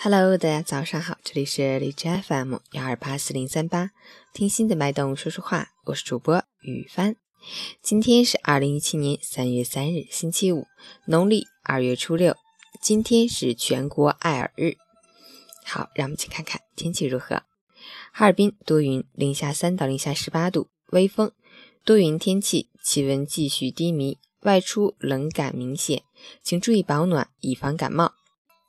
Hello，大家早上好，这里是荔枝 FM 幺二八四零三八，听心的脉动说说话，我是主播雨帆。今天是二零一七年三月三日，星期五，农历二月初六。今天是全国爱耳日。好，让我们去看看天气如何。哈尔滨多云，零下三到零下十八度，微风，多云天气，气温继续低迷，外出冷感明显，请注意保暖，以防感冒。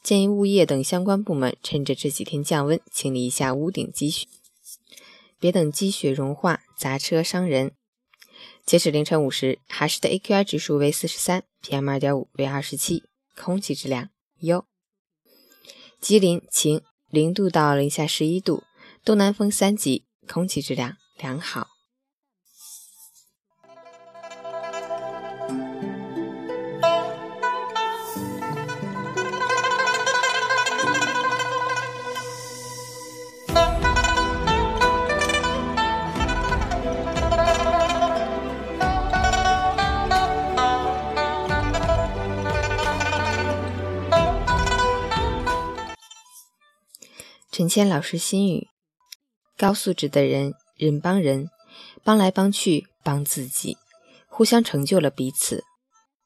建议物业等相关部门趁着这几天降温，清理一下屋顶积雪，别等积雪融化砸车伤人。截止凌晨五时，哈市的 AQI 指数为四十三，PM 二点五为二十七，空气质量优。吉林晴。零度到零下十一度，东南风三级，空气质量良好。陈谦老师心语：高素质的人，人帮人，帮来帮去，帮自己，互相成就了彼此；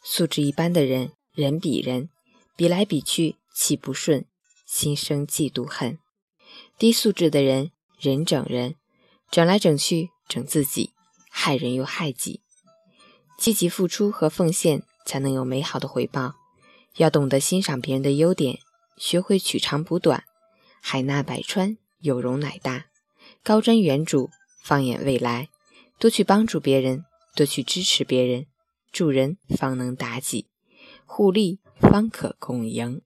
素质一般的人，人比人，比来比去，气不顺，心生嫉妒恨；低素质的人，人整人，整来整去，整自己，害人又害己。积极付出和奉献，才能有美好的回报。要懂得欣赏别人的优点，学会取长补短。海纳百川，有容乃大；高瞻远瞩，放眼未来。多去帮助别人，多去支持别人，助人方能达己，互利方可共赢。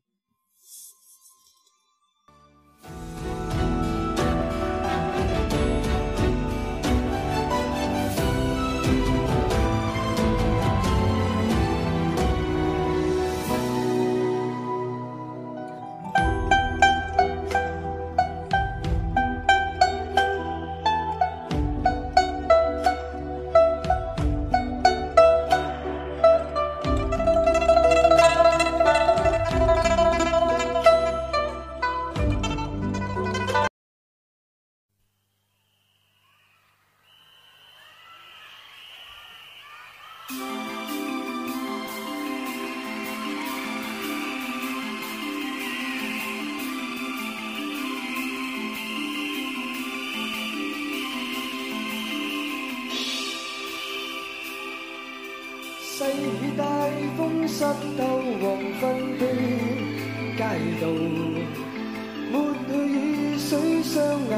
细雨大风湿透黄昏的街道，抹去雨水，双眼。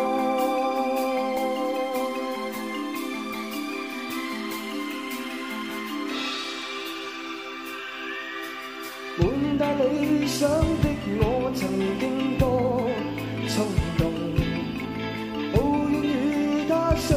带理想的我，曾经多冲动，抱怨与他相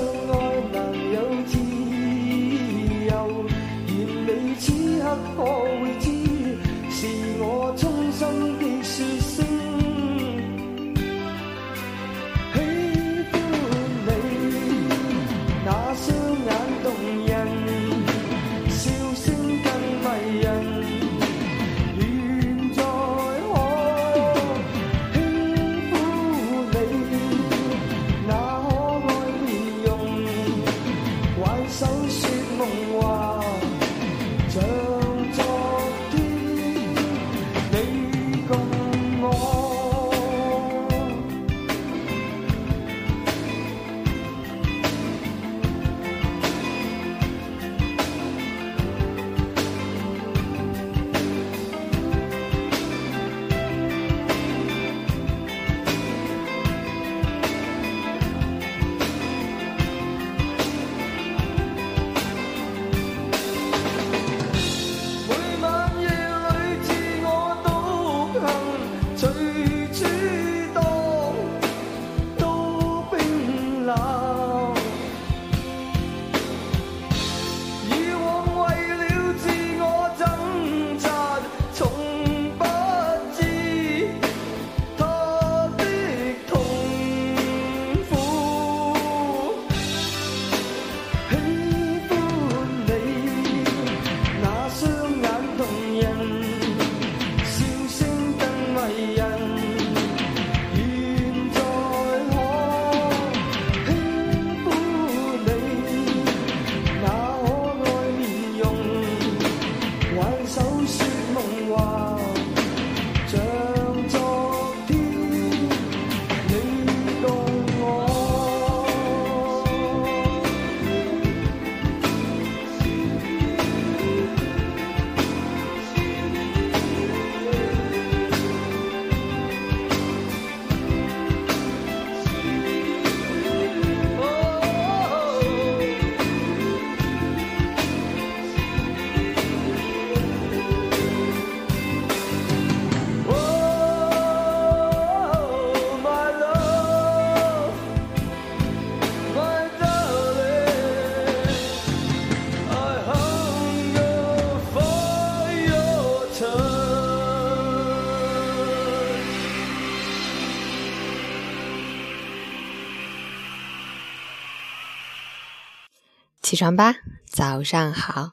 起床吧，早上好。